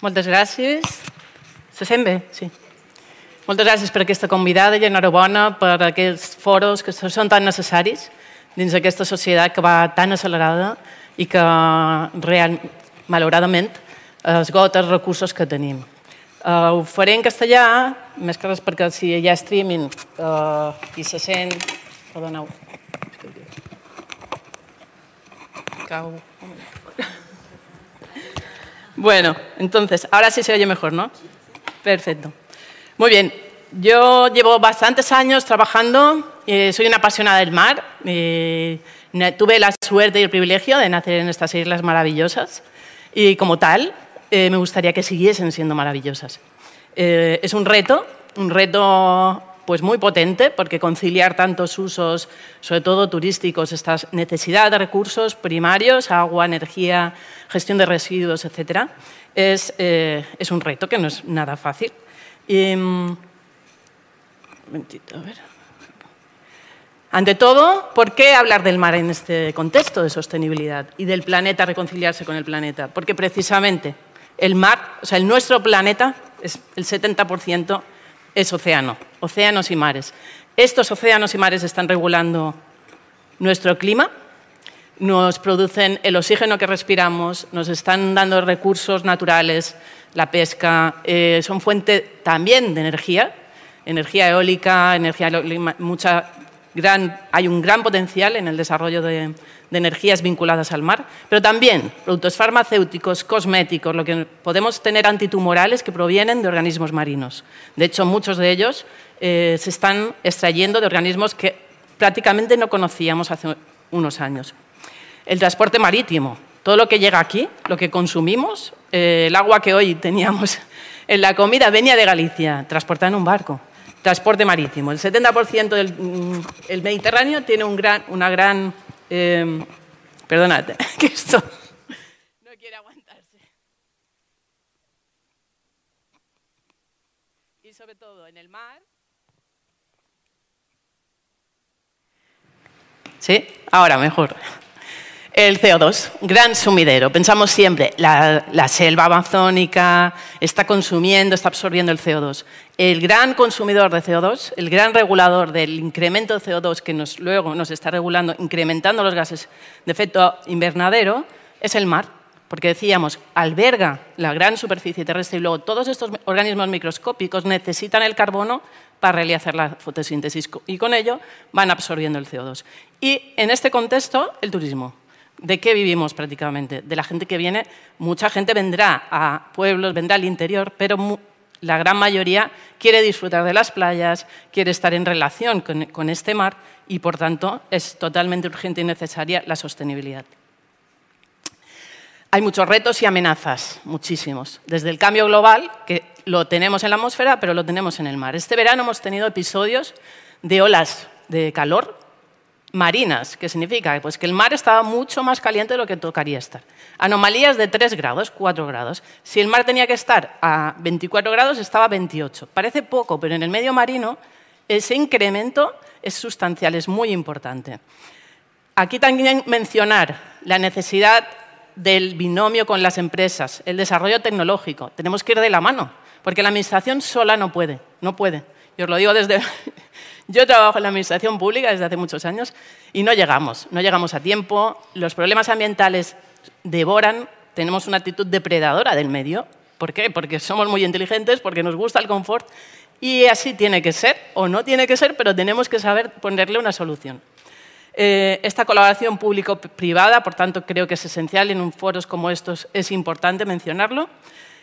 Moltes gràcies. Se sent bé? Sí. Moltes gràcies per aquesta convidada i enhorabona per aquests foros que són tan necessaris dins d'aquesta societat que va tan accelerada i que real, malauradament esgota els recursos que tenim. Uh, ho faré en castellà, més que res perquè si hi ha streaming uh, i se sent... Perdoneu. Cau. Bueno, entonces, ahora sí se oye mejor, ¿no? Perfecto. Muy bien, yo llevo bastantes años trabajando, eh, soy una apasionada del mar, eh, tuve la suerte y el privilegio de nacer en estas islas maravillosas y como tal eh, me gustaría que siguiesen siendo maravillosas. Es un reto, un reto pues muy potente porque conciliar tantos usos, sobre todo turísticos, esta necesidad de recursos primarios, agua, energía, gestión de residuos, etcétera, es, eh, es un reto que no es nada fácil. Mm. Ante todo, ¿por qué hablar del mar en este contexto de sostenibilidad y del planeta reconciliarse con el planeta? Porque precisamente el mar, o sea, el nuestro planeta, es el 70% es océano, océanos y mares. Estos océanos y mares están regulando nuestro clima, nos producen el oxígeno que respiramos, nos están dando recursos naturales, la pesca, eh, son fuente también de energía, energía eólica, energía mucha gran, hay un gran potencial en el desarrollo de, de, energías vinculadas al mar, pero también productos farmacéuticos, cosméticos, lo que podemos tener antitumorales que provienen de organismos marinos. De hecho, muchos de ellos eh, se están extrayendo de organismos que prácticamente no conocíamos hace unos años. El transporte marítimo, todo lo que llega aquí, lo que consumimos, eh, el agua que hoy teníamos en la comida venía de Galicia, transportada en un barco. Transporte marítimo. El 70% del mm, Mediterráneo tiene una gran... Eh, perdónate, que esto no quiere aguantarse. Y sobre todo en el mar... ¿Sí? Ahora mejor. El CO2, gran sumidero. Pensamos siempre, la, la, selva amazónica está consumiendo, está absorbiendo el CO2. El gran consumidor de CO2, el gran regulador del incremento de CO2 que luego nos está regulando, incrementando los gases de efecto invernadero, es el mar. Porque decíamos, alberga la gran superficie terrestre y luego todos estos organismos microscópicos necesitan el carbono para realizar la fotosíntesis y con ello van absorbiendo el CO2. Y en este contexto, el turismo. ¿De qué vivimos prácticamente? De la gente que viene. Mucha gente vendrá a pueblos, vendrá al interior, pero la gran mayoría quiere disfrutar de las playas, quiere estar en relación con, con este mar y, por tanto, es totalmente urgente y necesaria la sostenibilidad. Hay muchos retos y amenazas, muchísimos. Desde el cambio global, que lo tenemos en la atmósfera, pero lo tenemos en el mar. Este verano hemos tenido episodios de olas de calor marinas, que significa pues, que el mar estaba mucho más caliente de lo que tocaría estar. Anomalías de 3 grados, 4 grados. Si el mar tenía que estar a 24 grados, estaba a 28. Parece poco, pero en el medio marino ese incremento es sustancial, es muy importante. Aquí también mencionar la necesidad del binomio con las empresas, el desarrollo tecnológico. Tenemos que ir de la mano, porque la administración sola no puede, no puede. Yo os lo digo desde... Yo trabajo en la administración pública desde hace muchos años y no llegamos, no llegamos a tiempo. Los problemas ambientales devoran, tenemos una actitud depredadora del medio. ¿Por qué? Porque somos muy inteligentes, porque nos gusta el confort y así tiene que ser, o no tiene que ser, pero tenemos que saber ponerle una solución. Eh, esta colaboración público-privada, por tanto, creo que es esencial en un foros como estos, es importante mencionarlo.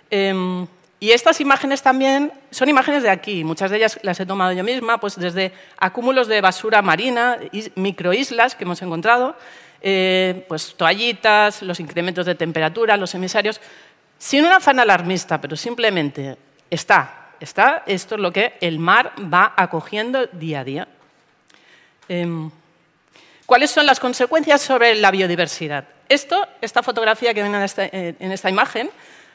Eh, y estas imágenes también son imágenes de aquí, muchas de ellas las he tomado yo misma, pues desde acúmulos de basura marina, microislas que hemos encontrado, eh, pues toallitas, los incrementos de temperatura, los emisarios, sin un afán alarmista, pero simplemente está, está, esto es lo que el mar va acogiendo día a día. Eh, ¿Cuáles son las consecuencias sobre la biodiversidad? Esto, esta fotografía que ven en esta, eh, en esta imagen,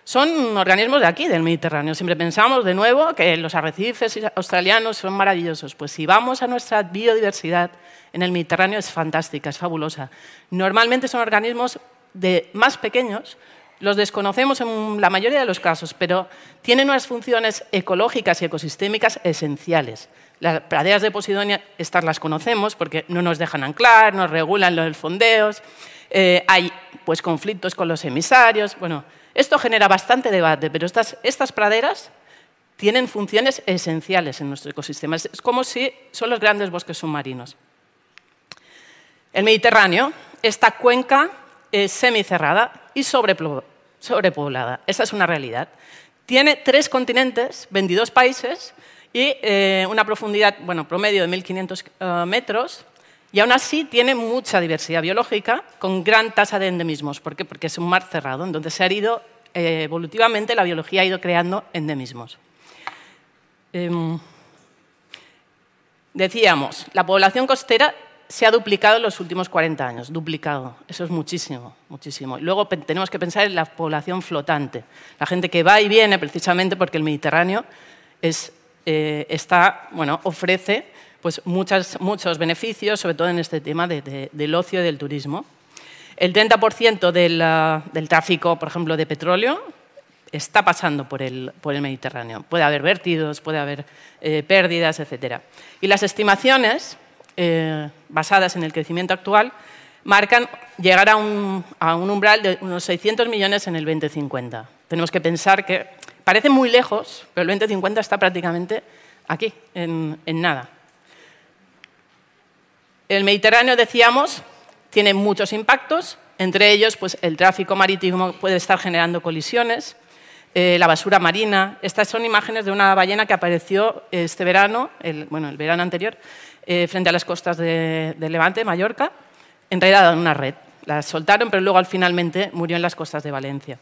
son organismos de aquí, del Mediterráneo. Siempre pensamos, de nuevo, que los arrecifes australianos son maravillosos. Pues si vamos a nuestra biodiversidad en el Mediterráneo es fantástica, es fabulosa. Normalmente son organismos de más pequeños, Los desconocemos en la mayoría de los casos, pero tienen unas funciones ecológicas y ecosistémicas esenciales. Las praderas de Posidonia, estas las conocemos porque no nos dejan anclar, nos regulan los fondeos, eh, hay pues, conflictos con los emisarios. Bueno, esto genera bastante debate, pero estas, praderas tienen funciones esenciales en nuestro ecosistema. Es como si son los grandes bosques submarinos. El Mediterráneo, esta cuenca es semicerrada y sobrepoblada. Esa es una realidad. Tiene tres continentes, 22 países y eh, una profundidad bueno, promedio de 1.500 eh, metros. Y aún así tiene mucha diversidad biológica con gran tasa de endemismos. ¿Por qué? Porque es un mar cerrado, en donde se ha ido, eh, evolutivamente la biología ha ido creando endemismos. Em, decíamos, la población costera se ha duplicado en los últimos 40 años, duplicado. Eso es muchísimo, muchísimo. Y luego tenemos que pensar en la población flotante, la gente que va y viene precisamente porque el Mediterráneo eh, está, bueno, ofrece pues, muchos beneficios, sobre todo en este tema del ocio y del turismo. El 30% del, del tráfico, por ejemplo, de petróleo está pasando por el, Mediterráneo. Puede haber vértidos, puede haber eh, pérdidas, etc. Y las estimaciones eh, basadas en el crecimiento actual marcan llegar a un, umbral de unos 600 millones en el 2050. Tenemos que pensar que parece muy lejos, pero el 2050 está prácticamente aquí, en, nada. El Mediterráneo, decíamos, tiene muchos impactos, entre ellos pues, el tráfico marítimo puede estar generando colisiones, eh, la basura marina. Estas son imágenes de una ballena que apareció este verano, bueno, el verano anterior, eh, frente a las costas de, Levante, Mallorca, enredada en una red. La soltaron, pero luego al finalmente murió en las costas de Valencia.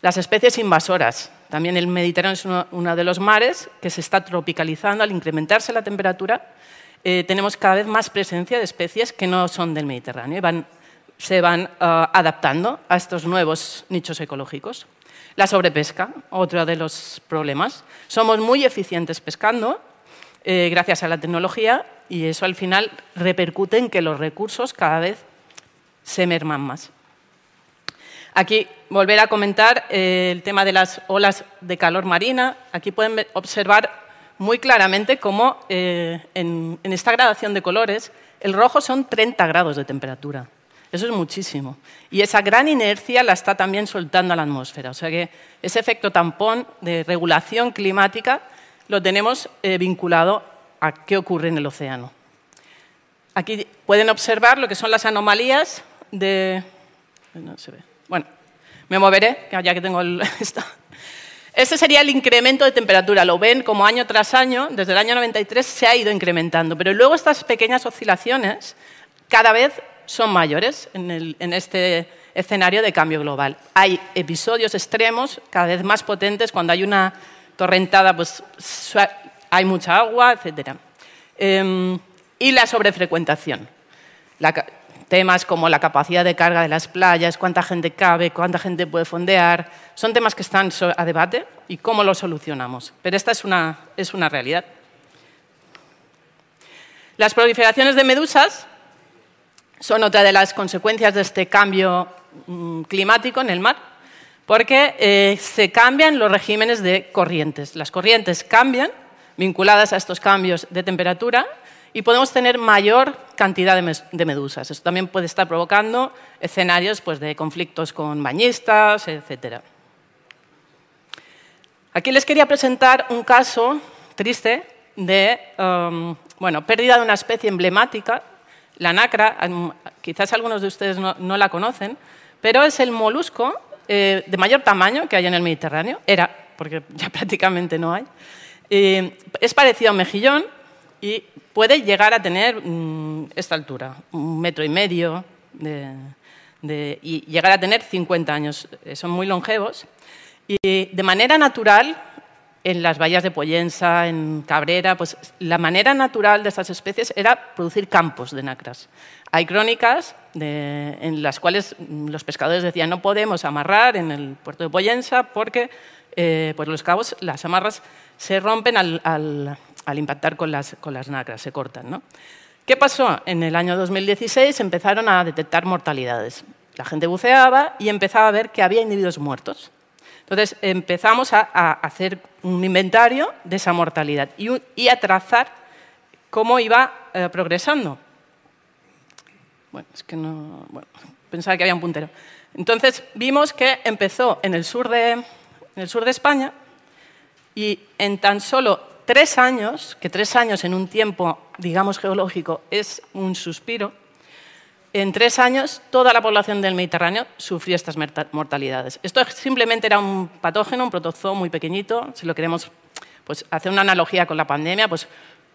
Las especies invasoras. También el Mediterráneo es uno, de los mares que se está tropicalizando al incrementarse la temperatura. Eh, tenemos cada vez más presencia de especies que no son del Mediterráneo y se van ah, adaptando a estos nuevos nichos ecológicos. La sobrepesca, otro de los problemas. Somos muy eficientes pescando, eh, gracias a la tecnología y eso al final repercute en que los recursos cada vez se merman más. Aquí volver a comentar eh, el tema de las olas de calor marina. Aquí pueden observar muy claramente cómo eh, en, esta gradación de colores el rojo son 30 grados de temperatura. Eso es muchísimo. Y esa gran inercia la está también soltando a la atmósfera. O sea que ese efecto tampón de regulación climática lo tenemos eh, vinculado a qué ocurre en el océano. Aquí pueden observar lo que son las anomalías de... No se ve. Bueno, me moveré, ya que tengo el... Ese sería el incremento de temperatura. Lo ven como año tras año, desde el año 93 se ha ido incrementando. Pero luego estas pequeñas oscilaciones cada vez son mayores en, este escenario de cambio global. Hay episodios extremos cada vez más potentes cuando hay una torrentada, pues hay mucha agua, etc. Em, y la sobrefrecuentación. Temas como la capacidad de carga de las playas, cuánta gente cabe, cuánta gente puede fondear, son temas que están a debate y cómo los solucionamos. Pero esta es una, es una realidad. Las proliferaciones de medusas son otra de las consecuencias de este cambio mm, climático en el mar porque eh, se cambian los regímenes de corrientes. Las corrientes cambian vinculadas a estos cambios de temperatura y podemos tener mayor cantidad de medusas. Esto también puede estar provocando escenarios pues, de conflictos con bañistas, etc. Aquí les quería presentar un caso triste de um, bueno, pérdida de una especie emblemática, la nacra. Quizás algunos de ustedes no, la conocen, pero es el molusco eh, de mayor tamaño que hay en el Mediterráneo, era, porque ya prácticamente no hay. Eh, es parecido a un mejillón y puede llegar a tener mm, esta altura, un metro y medio, y llegar a tener 50 años. Eh, son muy longevos. Y de manera natural, en las bahías de Pollensa, en Cabrera, pues la manera natural de estas especies era producir campos de nacras. Hay crónicas en las cuales los pescadores decían no podemos amarrar en el puerto de Pollensa porque eh, pues los cabos, las amarras se rompen al, impactar con las, con las, nacras, se cortan. ¿no? ¿Qué pasó? En el año 2016 empezaron a detectar mortalidades. La gente buceaba y empezaba a ver que había individuos muertos. Entonces empezamos a, hacer un inventario de esa mortalidad y, a trazar cómo iba eh, progresando. Bueno, es que no. Bueno, pensaba que había un puntero. Entonces vimos que empezó en el sur de, en el sur de España y en tan solo tres años, que tres años en un tiempo, digamos, geológico es un suspiro, en tres años toda la población del Mediterráneo sufrió estas mortalidades. Esto simplemente era un patógeno, un protozoo muy pequeñito, si lo queremos pues, hacer una analogía con la pandemia, pues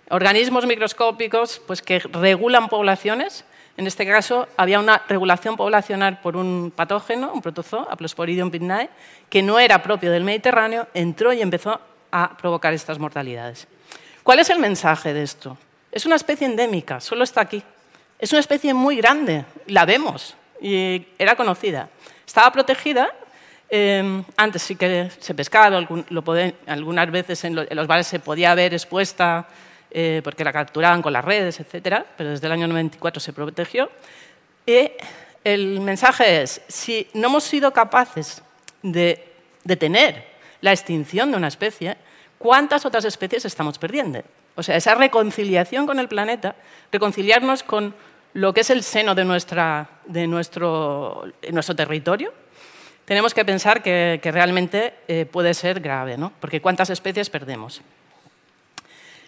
organismos microscópicos pues, que regulan poblaciones. En este caso, había una regulación poblacional por un patógeno, un protozoo, Aplosporidium pygnae, que no era propio del Mediterráneo, entró y empezó a provocar estas mortalidades. ¿Cuál es el mensaje de esto? Es una especie endémica, solo está aquí. Es una especie muy grande, la vemos, y era conocida. Estaba protegida, em, antes sí que se pescaba, algunas veces en, los bares se podía ver expuesta eh, porque la capturaban con las redes, etc., pero desde el año 94 se protegió. Y el mensaje es, si no hemos sido capaces de detener la extinción de una especie, ¿cuántas otras especies estamos perdiendo? O sea, esa reconciliación con el planeta, reconciliarnos con lo que es el seno de, nuestra, de nuestro, nuestro territorio, tenemos que pensar que, realmente eh, puede ser grave, ¿no? porque ¿cuántas especies perdemos?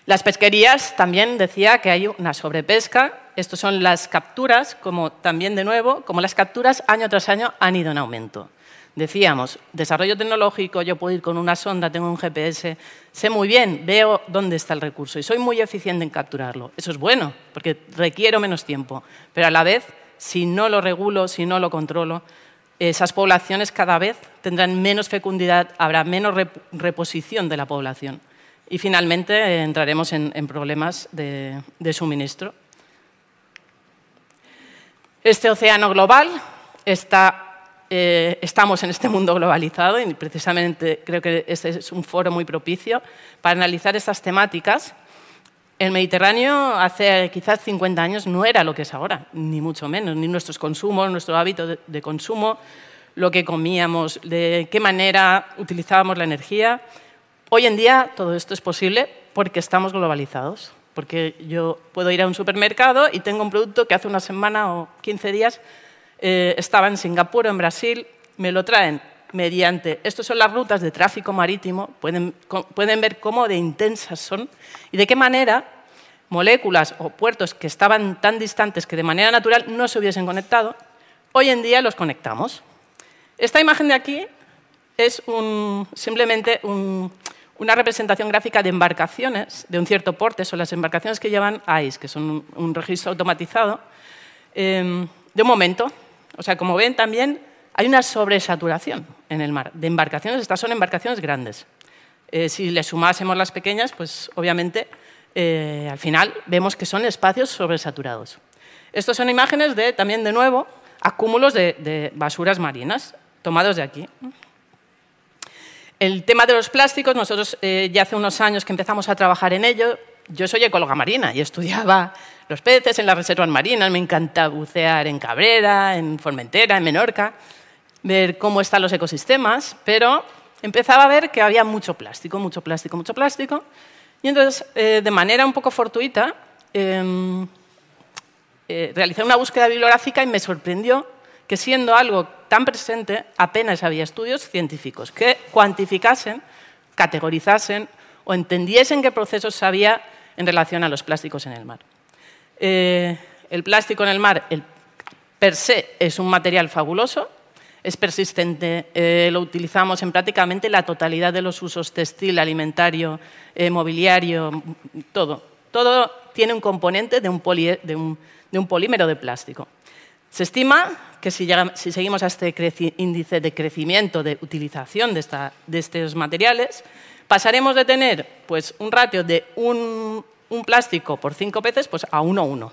Las pesquerías también decía que hay una sobrepesca. Estas son las capturas, como también de nuevo, como las capturas año tras año han ido en aumento. Decíamos, desarrollo tecnológico, yo puedo ir con una sonda, tengo un GPS, sé muy bien, veo dónde está el recurso y soy muy eficiente en capturarlo. Eso es bueno, porque requiero menos tiempo. Pero a la vez, si no lo regulo, si no lo controlo, esas poblaciones cada vez tendrán menos fecundidad, habrá menos reposición de la población. Y finalmente eh, entraremos en, problemas de suministro. Este océano global está eh, estamos en este mundo globalizado y precisamente creo que este es un foro muy propicio para analizar estas temáticas. El Mediterráneo hace quizás 50 años no era lo que es ahora, ni mucho menos, ni nuestros consumos, nuestro hábito de, consumo, lo que comíamos, de qué manera utilizábamos la energía. Hoy en día todo esto es posible porque estamos globalizados, porque yo puedo ir a un supermercado y tengo un producto que hace una semana o 15 días eh, estaba en Singapur o en Brasil, me lo traen mediante, estas son las rutas de tráfico marítimo, pueden, ver cómo de intensas son y de qué manera moléculas o puertos que estaban tan distantes que de manera natural no se hubiesen conectado, hoy en día los conectamos. Esta imagen de aquí es simplemente una representación gráfica de embarcaciones de un cierto porte, son las embarcaciones que llevan ICE, que son un, registro automatizado, em, de un momento, o sea, como ven también hay una sobresaturación en el mar de embarcaciones. Estas son embarcaciones grandes. Eh, si le sumásemos las pequeñas, pues obviamente eh, al final vemos que son espacios sobresaturados. Estas son imágenes de, también de nuevo, acúmulos de, basuras marinas tomados de aquí. El tema de los plásticos, nosotros eh, ya hace unos años que empezamos a trabajar en ello. Yo soy ecóloga marina y estudiaba los peces en las reservas marinas, me encanta bucear en Cabrera, en Formentera, en Menorca, ver cómo están los ecosistemas, pero empezaba a ver que había mucho plástico, mucho plástico, mucho plástico, y entonces, eh, de manera un poco fortuita, em, eh, realicé una búsqueda bibliográfica y me sorprendió que siendo algo tan presente, apenas había estudios científicos que cuantificasen, categorizasen o entendiesen qué procesos había en relación a los plásticos en el mar. Eh, el plástico en el mar, el, per se, es un material fabuloso, es persistente, eh, lo utilizamos en prácticamente la totalidad de los usos textil, alimentario, eh, mobiliario, todo. Todo tiene un componente de un, polímero de plástico. Se estima que si, seguimos a este índice de crecimiento, de utilización de, de, estos materiales, pasaremos de tener pues, un ratio de un un plástico por cinco peces, pues a uno uno.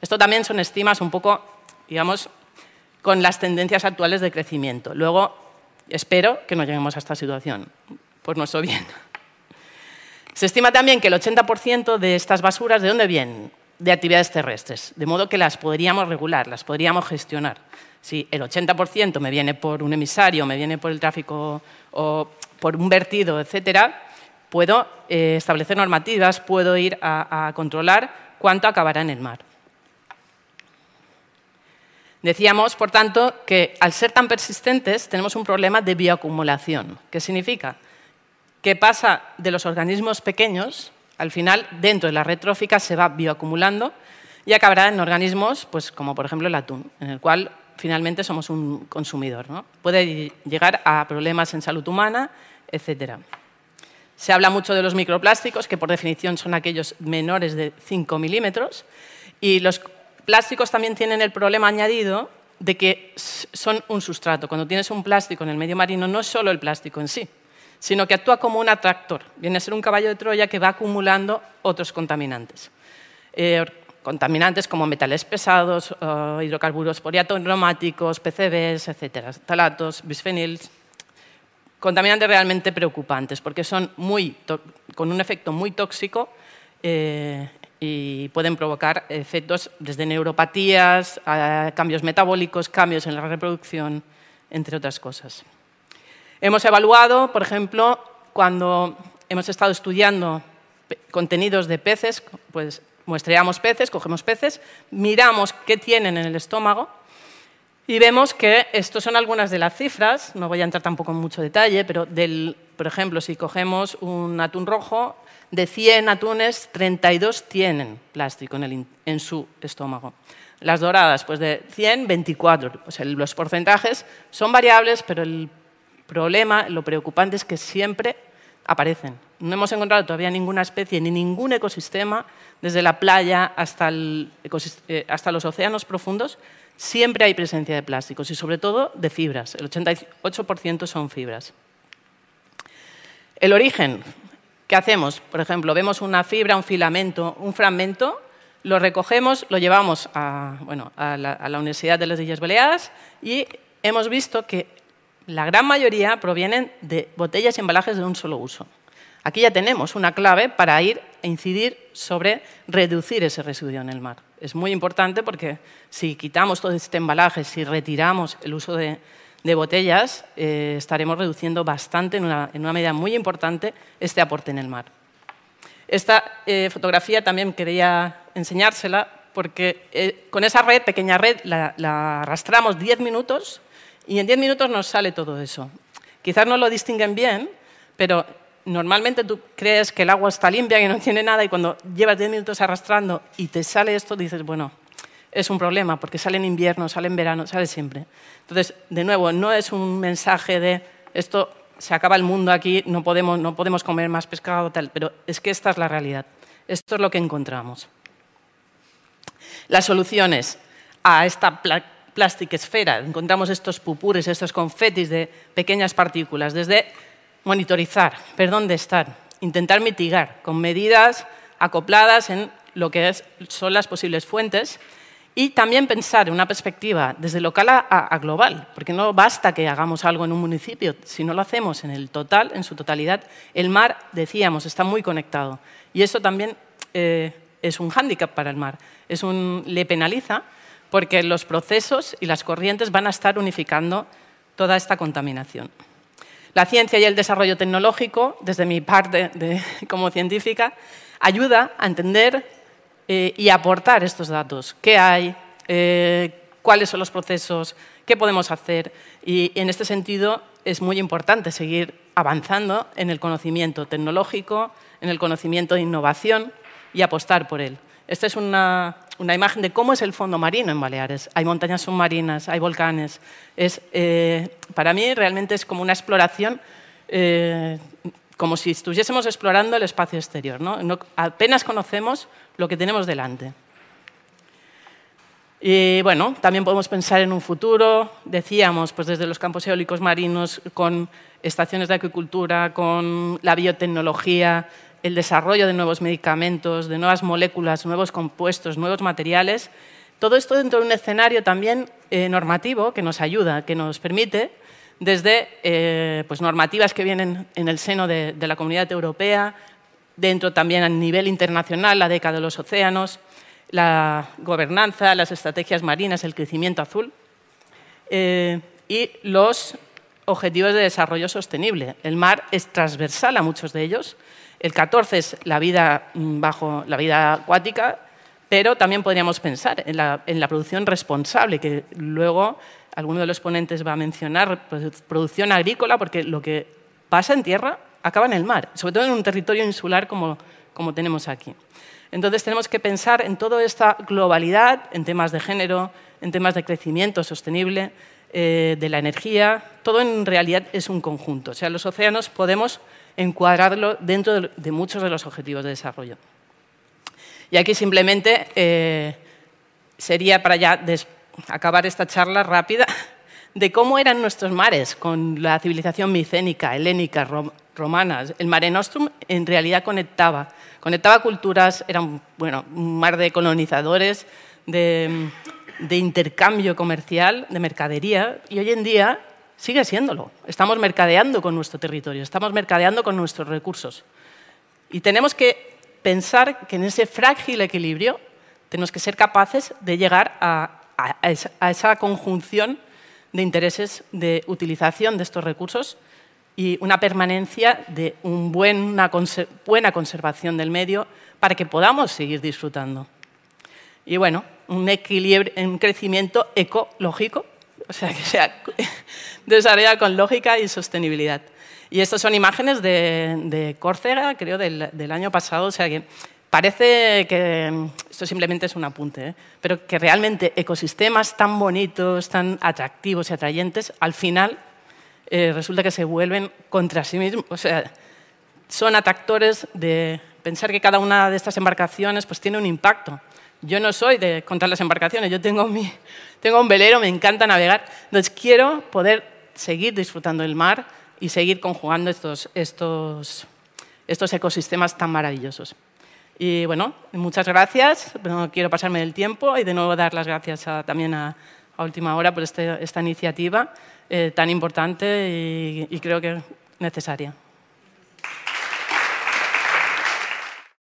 Esto también son estimas un poco, digamos, con las tendencias actuales de crecimiento. Luego, espero que no lleguemos a esta situación, por nuestro bien. Se estima también que el 80% de estas basuras, ¿de dónde vienen? de actividades terrestres, de modo que las podríamos regular, las podríamos gestionar. Si el 80% me viene por un emisario, me viene por el tráfico o por un vertido, etcétera, puedo eh, establecer normativas, puedo ir a controlar cuánto acabará en el mar. Decíamos, por tanto, que al ser tan persistentes tenemos un problema de bioacumulación. ¿Qué significa? Que pasa de los organismos pequeños, al final, dentro de la red trófica se va bioacumulando y acabará en organismos pues, como, por ejemplo, el atún, en el cual finalmente somos un consumidor. Puede llegar a problemas en salud humana, etc. Se habla mucho de los microplásticos, que por definición son aquellos menores de 5 milímetros, y los plásticos también tienen el problema añadido de que son un sustrato. Cuando tienes un plástico en el medio marino, no es solo el plástico en sí, sino que actúa como un atractor. Viene a ser un caballo de Troya que va acumulando otros contaminantes. Eh, contaminantes como metales pesados, hidrocarburos poliaromáticos, PCBs, etc., talatos, bisfenils. Contaminantes realmente preocupantes porque son muy con un efecto muy tóxico eh, y pueden provocar efectos desde neuropatías, a cambios metabólicos, cambios en la reproducción, entre otras cosas. Hemos evaluado, por ejemplo, cuando hemos estado estudiando contenidos de peces, pues muestreamos peces, cogemos peces, miramos qué tienen en el estómago y vemos que estas son algunas de las cifras, no voy a entrar tampoco en mucho detalle, pero del, por ejemplo, si cogemos un atún rojo, de 100 atunes, 32 tienen plástico en, su estómago. Las doradas, pues de 100, 24. los porcentajes son variables, pero el problema, lo preocupante es que siempre aparecen. No hemos encontrado todavía ninguna especie ni ningún ecosistema, desde la playa hasta, eh, hasta los océanos profundos, siempre hay presencia de plásticos y sobre todo de fibras. El 88% son fibras. El origen, ¿Qué hacemos? Por ejemplo, vemos una fibra, un filamento, un fragmento, lo recogemos, lo llevamos a, la, Universidad de las Islas Baleares y hemos visto que la gran mayoría provienen de botellas y embalajes de un solo uso. Aquí ya tenemos una clave para ir a incidir sobre reducir ese residuo en el mar. Es muy importante porque si quitamos todo este embalaje, si retiramos el uso de, botellas, eh, estaremos reduciendo bastante, en una, medida muy importante, este aporte en el mar. Esta eh, fotografía también quería enseñársela porque eh, con esa red, pequeña red, la, la arrastramos 10 minutos y en 10 minutos nos sale todo eso. Quizás no lo distinguen bien, pero normalmente tú crees que el agua está limpia, que no tiene nada, y cuando llevas 10 minutos arrastrando y te sale esto, dices, bueno, es un problema, porque sale en invierno, sale en verano, sale siempre. Entonces, de nuevo, no es un mensaje de esto se acaba el mundo aquí, no podemos, no podemos comer más pescado, tal, pero es que esta es la realidad. Esto es lo que encontramos. Las soluciones a esta plástica esfera, encontramos estos pupures, estos confetis de pequeñas partículas, desde monitorizar, ver dónde están, intentar mitigar con medidas acopladas en lo que son las posibles fuentes y también pensar en una perspectiva desde local a, global, porque no basta que hagamos algo en un municipio, si no lo hacemos en el total, en su totalidad, el mar, decíamos, está muy conectado. Y eso también eh, es un hándicap para el mar, es un, le penaliza porque los procesos y las corrientes van a estar unificando toda esta contaminación. La ciencia y el desarrollo tecnológico, desde mi parte como científica, ayuda a entender eh, y aportar estos datos. ¿Qué hay? Eh, ¿Cuáles son los procesos? ¿Qué podemos hacer? Y en este sentido es muy importante seguir avanzando en el conocimiento tecnológico, en el conocimiento de innovación y apostar por él. Esta es una, imagen de cómo es el fondo marino en Baleares. Hay montañas submarinas, hay volcanes. Es, eh, para mí realmente es como una exploración como si estuviésemos explorando el espacio exterior. ¿no? apenas conocemos lo que tenemos delante. Y bueno, también podemos pensar en un futuro, decíamos, pues desde los campos eólicos marinos, con estaciones de acuicultura, con la biotecnología, el desarrollo de nuevos medicamentos, de nuevas moléculas, nuevos compuestos, nuevos materiales. Todo esto dentro de un escenario también eh, normativo que nos ayuda, que nos permite desde eh, pues normativas que vienen en el seno de, la comunidad europea, dentro también a nivel internacional, la década de los océanos, la gobernanza, las estrategias marinas, el crecimiento azul eh, y los objetivos de desarrollo sostenible. El mar es transversal a muchos de ellos. El 14 es la vida mm, bajo la vida acuática, pero también podríamos pensar en la, producción responsable, que luego alguno de los ponentes va a mencionar, producción agrícola, porque lo que pasa en tierra acaba en el mar, sobre todo en un territorio insular como, como tenemos aquí. Entonces tenemos que pensar en toda esta globalidad, en temas de género, en temas de crecimiento sostenible, eh, de la energía, todo en realidad es un conjunto. O sea, los océanos podemos encuadrarlo dentro de, muchos de los objetivos de desarrollo. Y aquí simplemente eh, sería para ya acabar esta charla rápida de cómo eran nuestros mares con la civilización micénica, helénica, romana. El Mare Nostrum en realidad conectaba, conectaba culturas, era bueno, un mar de colonizadores, de intercambio comercial, de mercadería, y hoy en día sigue siéndolo. Estamos mercadeando con nuestro territorio, estamos mercadeando con nuestros recursos. Y tenemos que pensar que en ese frágil equilibrio tenemos que ser capaces de llegar a, esa conjunción de intereses de utilización de estos recursos y una permanencia de una buena conservación del medio para que podamos seguir disfrutando. Y bueno, un equilibrio, un crecimiento ecológico, o sea, que sea desarrollado con lógica y sostenibilidad. Y estas son imágenes de, Córcega, creo, del, año pasado, o sea que parece que esto simplemente es un apunte, ¿eh? pero que realmente ecosistemas tan bonitos, tan atractivos y atrayentes, al final eh, resulta que se vuelven contra sí mismos. O sea, son atractores de pensar que cada una de estas embarcaciones pues, tiene un impacto. Yo no soy de contar las embarcaciones, yo tengo, mi, tengo un velero, me encanta navegar, entonces quiero poder seguir disfrutando del mar y seguir conjugando estos, estos, estos ecosistemas tan maravillosos. Y bueno, muchas gracias, no quiero pasarme del tiempo y de nuevo dar las gracias también a, a Última Hora por este, esta iniciativa. Eh, tan importante y creo que necesaria.